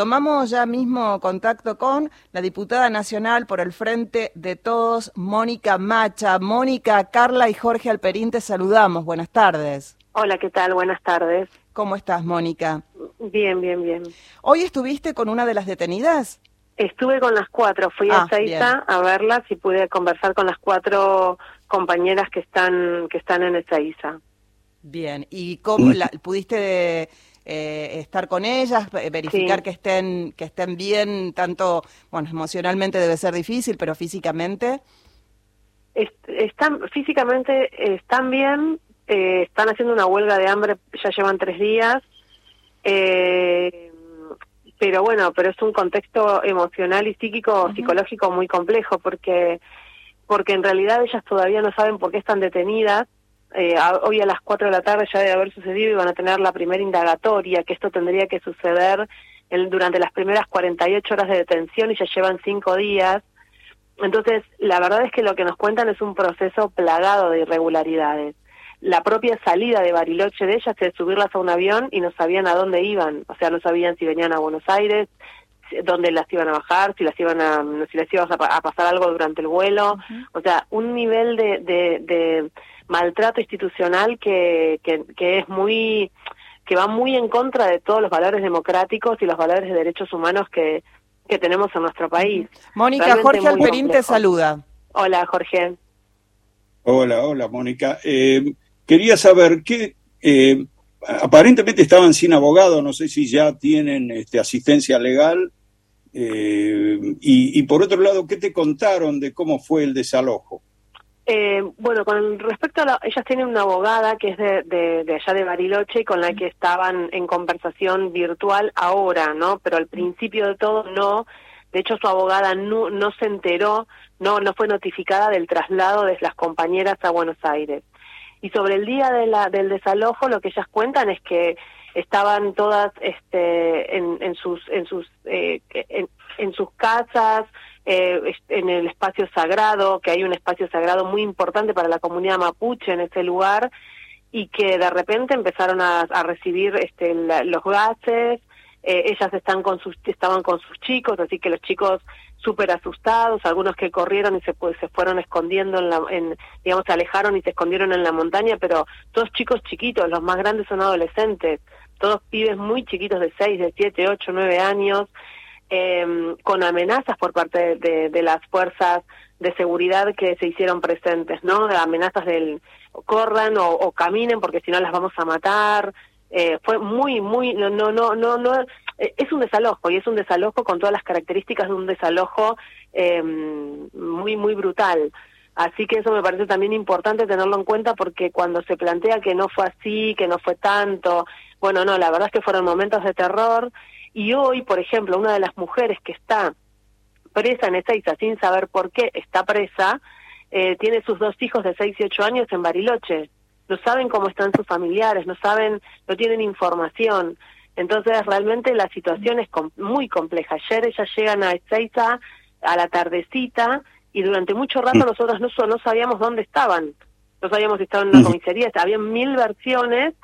Tomamos ya mismo contacto con la diputada nacional por el Frente de Todos, Mónica Macha. Mónica, Carla y Jorge Alperín, te saludamos. Buenas tardes. Hola, ¿qué tal? Buenas tardes. ¿Cómo estás, Mónica? Bien, bien, bien. ¿Hoy estuviste con una de las detenidas? Estuve con las cuatro, fui a Ezeiza ah, a verlas y pude conversar con las cuatro compañeras que están que están en Ezeiza. Bien, ¿y cómo la, pudiste eh, estar con ellas, verificar que estén que estén bien, tanto, bueno, emocionalmente debe ser difícil, pero físicamente? están físicamente están bien, eh, están haciendo una huelga de hambre, ya llevan tres días, eh, pero bueno, pero es un contexto emocional y psíquico, psicológico muy complejo, porque porque en realidad ellas todavía no saben por qué están detenidas eh, hoy a las 4 de la tarde ya debe haber sucedido y van a tener la primera indagatoria, que esto tendría que suceder durante las primeras 48 horas de detención y ya llevan 5 días. Entonces, la verdad es que lo que nos cuentan es un proceso plagado de irregularidades. La propia salida de Bariloche de ellas es subirlas a un avión y no sabían a dónde iban, o sea, no sabían si venían a Buenos Aires, dónde las iban a bajar, si las iban a, si les iba a, pasar algo durante el vuelo, o sea, un nivel de, de maltrato institucional que, que, es muy que va muy en contra de todos los valores democráticos y los valores de derechos humanos que, que tenemos en nuestro país. Mónica, Jorge Alperín te saluda. Hola, Jorge. Hola, hola, Mónica. Eh, quería saber qué... Eh, aparentemente estaban sin abogado, no sé si ya tienen este, asistencia legal. Eh, y, y por otro lado, ¿qué te contaron de cómo fue el desalojo? Eh, bueno, con respecto a la, ellas tienen una abogada que es de, allá de Bariloche con la que estaban en conversación virtual ahora, ¿no? Pero al principio de todo no. De hecho, su abogada no, no se enteró, no, no fue notificada del traslado de las compañeras a Buenos Aires. Y sobre el día de la, del desalojo, lo que ellas cuentan es que estaban todas este, en, sus, en sus, eh, en sus casas, eh, en el espacio sagrado, que hay un espacio sagrado muy importante para la comunidad mapuche en ese lugar, y que de repente empezaron a, recibir este, los gases, eh, ellas están con sus, estaban con sus chicos, así que los chicos súper asustados, algunos que corrieron y se, pues, se fueron escondiendo, en, la, en digamos, se alejaron y se escondieron en la montaña, pero todos chicos chiquitos, los más grandes son adolescentes, todos pibes muy chiquitos de 6, de 7, 8, 9 años, eh, con amenazas por parte de, las fuerzas de seguridad que se hicieron presentes, ¿no? De amenazas del corran o, caminen porque si no las vamos a matar. Eh, fue muy, muy, no, no, no, no, no, eh, es un desalojo y es un desalojo con todas las características de un desalojo eh, muy, muy brutal. Así que eso me parece también importante tenerlo en cuenta porque cuando se plantea que no fue así, que no fue tanto, bueno, no, la verdad es que fueron momentos de terror y hoy, por ejemplo, una de las mujeres que está presa en Ezeiza sin saber por qué está presa, eh, tiene sus dos hijos de 6 y 8 años en Bariloche. No saben cómo están sus familiares, no saben, no tienen información. Entonces, realmente la situación es muy compleja. Ayer ellas llegan a Ezeiza a la tardecita y durante mucho rato mm. nosotros no, no sabíamos dónde estaban. No sabíamos si estaban en la comisaría. Había mil versiones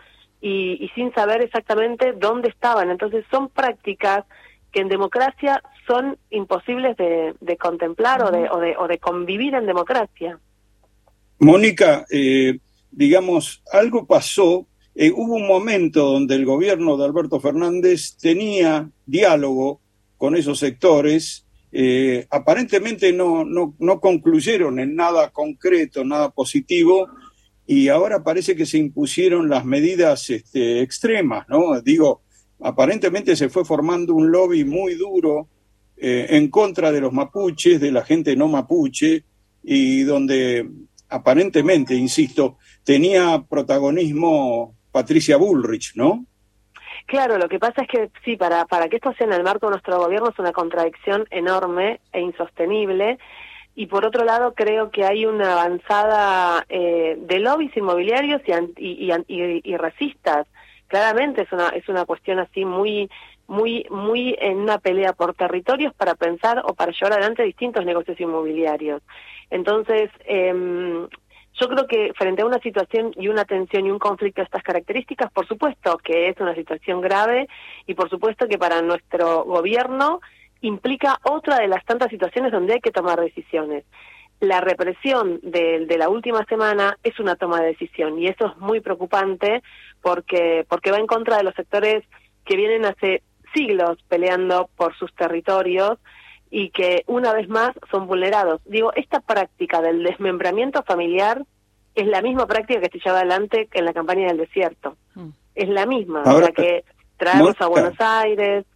y, sin saber exactamente dónde estaban. Entonces son prácticas que en democracia son imposibles de, contemplar o, de, o, de, convivir en democracia. Mónica, eh, digamos, algo pasó, eh, hubo un momento donde el gobierno de Alberto Fernández tenía diálogo con esos sectores, eh, aparentemente no, no, no concluyeron en nada concreto, nada positivo, y ahora parece que se impusieron las medidas este, extremas, ¿no? Digo, aparentemente se fue formando un lobby muy duro eh, en contra de los mapuches, de la gente no mapuche, y donde aparentemente, insisto, tenía protagonismo Patricia Bullrich, ¿no? Claro, lo que pasa es que sí, para, para que esto sea en el marco de nuestro gobierno es una contradicción enorme e insostenible y por otro lado creo que hay una avanzada eh, de lobbies inmobiliarios y, y, y, racistas. Claramente es una, es una cuestión así muy, muy, muy en una pelea por territorios para pensar o para llevar adelante distintos negocios inmobiliarios. Entonces, eh, yo creo que frente a una situación y una tensión y un conflicto de estas características, por supuesto que es una situación grave y por supuesto que para nuestro gobierno implica otra de las tantas situaciones donde hay que tomar decisiones. La represión de, de la última semana es una toma de decisión y eso es muy preocupante porque, porque va en contra de los sectores que vienen hace siglos peleando por sus territorios y que una vez más son vulnerados. Digo, esta práctica del desmembramiento familiar es la misma práctica que se lleva adelante en la campaña del desierto. Mm. Es la misma, la que traemos a Buenos Aires.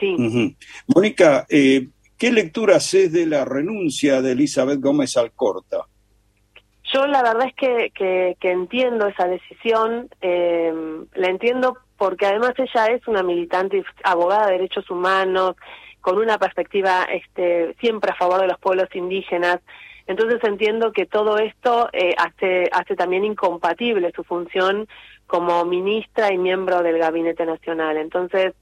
Sí. Mónica, eh, ¿qué lectura haces de la renuncia de Elizabeth Gómez Alcorta? Yo la verdad es que, que, entiendo esa decisión, eh, la entiendo porque además ella es una militante abogada de derechos humanos, con una perspectiva este, siempre a favor de los pueblos indígenas. Entonces entiendo que todo esto eh, hace, hace también incompatible su función como ministra y miembro del Gabinete Nacional. Entonces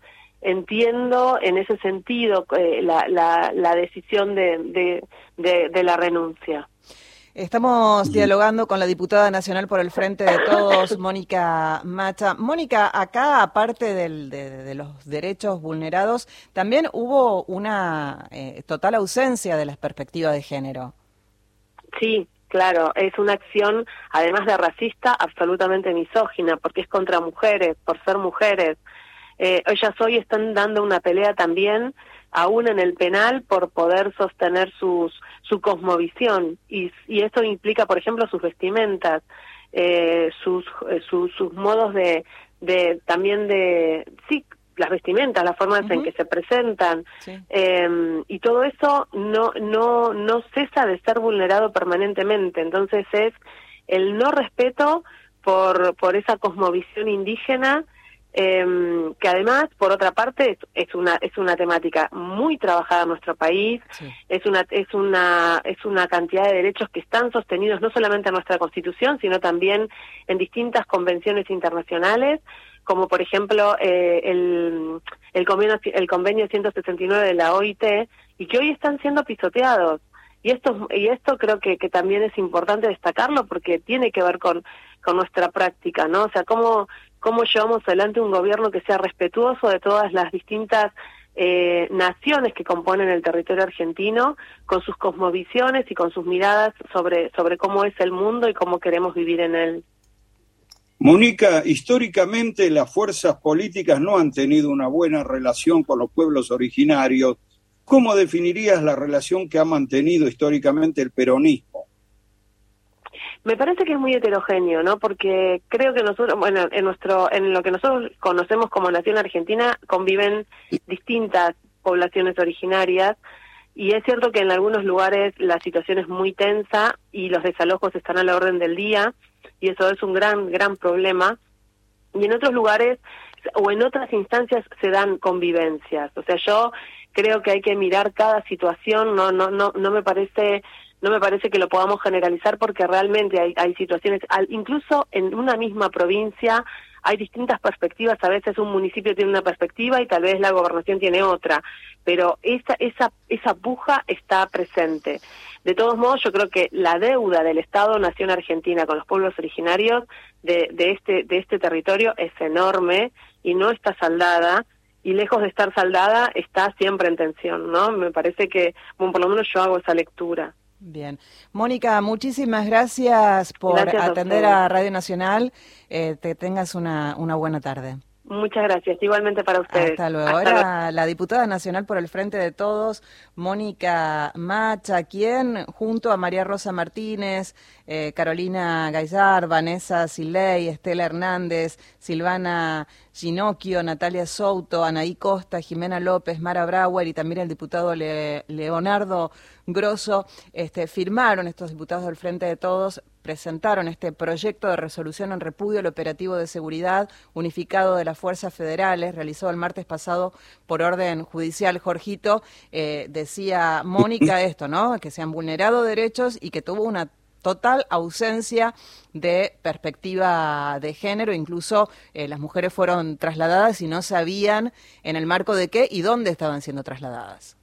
entiendo en ese sentido eh, la, la, la, decisión de, de, de la renuncia. Estamos dialogando con la diputada nacional por el Frente de Todos, Mónica Macha. Mónica, acá, aparte de, los derechos vulnerados, también hubo una eh, total ausencia de las perspectivas de género. Sí, claro, es una acción, además de racista, absolutamente misógina, porque es contra mujeres, por ser mujeres. Eh, ellas hoy están dando una pelea también aún en el penal por poder sostener sus, su cosmovisión. Y, y eso implica, por ejemplo, sus vestimentas, eh, sus, eh, sus, sus modos de, de también de sí las vestimentas, las formas en que se presentan. Eh, y todo eso no no no cesa de ser vulnerado permanentemente. Entonces es el no respeto por por esa cosmovisión indígena eh, que además, por otra parte, es, una es una temática muy trabajada en nuestro país, es una es una es una cantidad de derechos que están sostenidos no solamente en nuestra Constitución, sino también en distintas convenciones internacionales, como por ejemplo eh, el el convenio el convenio 169 de la OIT y que hoy están siendo pisoteados. Y esto, y esto creo que, que también es importante destacarlo porque tiene que ver con, con nuestra práctica, ¿no? O sea, cómo, cómo llevamos adelante un gobierno que sea respetuoso de todas las distintas eh, naciones que componen el territorio argentino, con sus cosmovisiones y con sus miradas sobre, sobre cómo es el mundo y cómo queremos vivir en él. Mónica, históricamente las fuerzas políticas no han tenido una buena relación con los pueblos originarios. ¿Cómo definirías la relación que ha mantenido históricamente el peronismo? Me parece que es muy heterogéneo, ¿no? Porque creo que nosotros, bueno, en nuestro, en lo que nosotros conocemos como nación argentina conviven distintas poblaciones originarias y es cierto que en algunos lugares la situación es muy tensa y los desalojos están a la orden del día y eso es un gran, gran problema. Y en otros lugares o en otras instancias se dan convivencias. O sea, yo creo que hay que mirar cada situación, no, no, no, no me parece no me parece que lo podamos generalizar porque realmente hay, hay situaciones, incluso en una misma provincia hay distintas perspectivas, a veces un municipio tiene una perspectiva y tal vez la gobernación tiene otra, pero esa, esa, esa puja está presente. De todos modos, yo creo que la deuda del Estado-Nación Argentina con los pueblos originarios de, de, este, de este territorio es enorme y no está saldada y lejos de estar saldada está siempre en tensión, ¿no? Me parece que, bueno, por lo menos yo hago esa lectura. Bien. Mónica, muchísimas gracias por atender a, Radio Nacional. Eh, te tengas una, una buena tarde. Muchas gracias, igualmente para ustedes. Hasta luego. Ahora la diputada nacional por el Frente de Todos, Mónica Macha, quien junto a María Rosa Martínez, eh, Carolina Gaizar, Vanessa Siley, Estela Hernández, Silvana Ginocchio, Natalia Souto, Anaí Costa, Jimena López, Mara Brauer y también el diputado Leonardo Grosso, este, firmaron estos diputados del Frente de Todos presentaron este proyecto de resolución en repudio al operativo de seguridad unificado de las fuerzas federales, realizado el martes pasado por orden judicial. Jorgito, eh, decía Mónica esto, ¿no? Que se han vulnerado derechos y que tuvo una total ausencia de perspectiva de género, incluso eh, las mujeres fueron trasladadas y no sabían en el marco de qué y dónde estaban siendo trasladadas.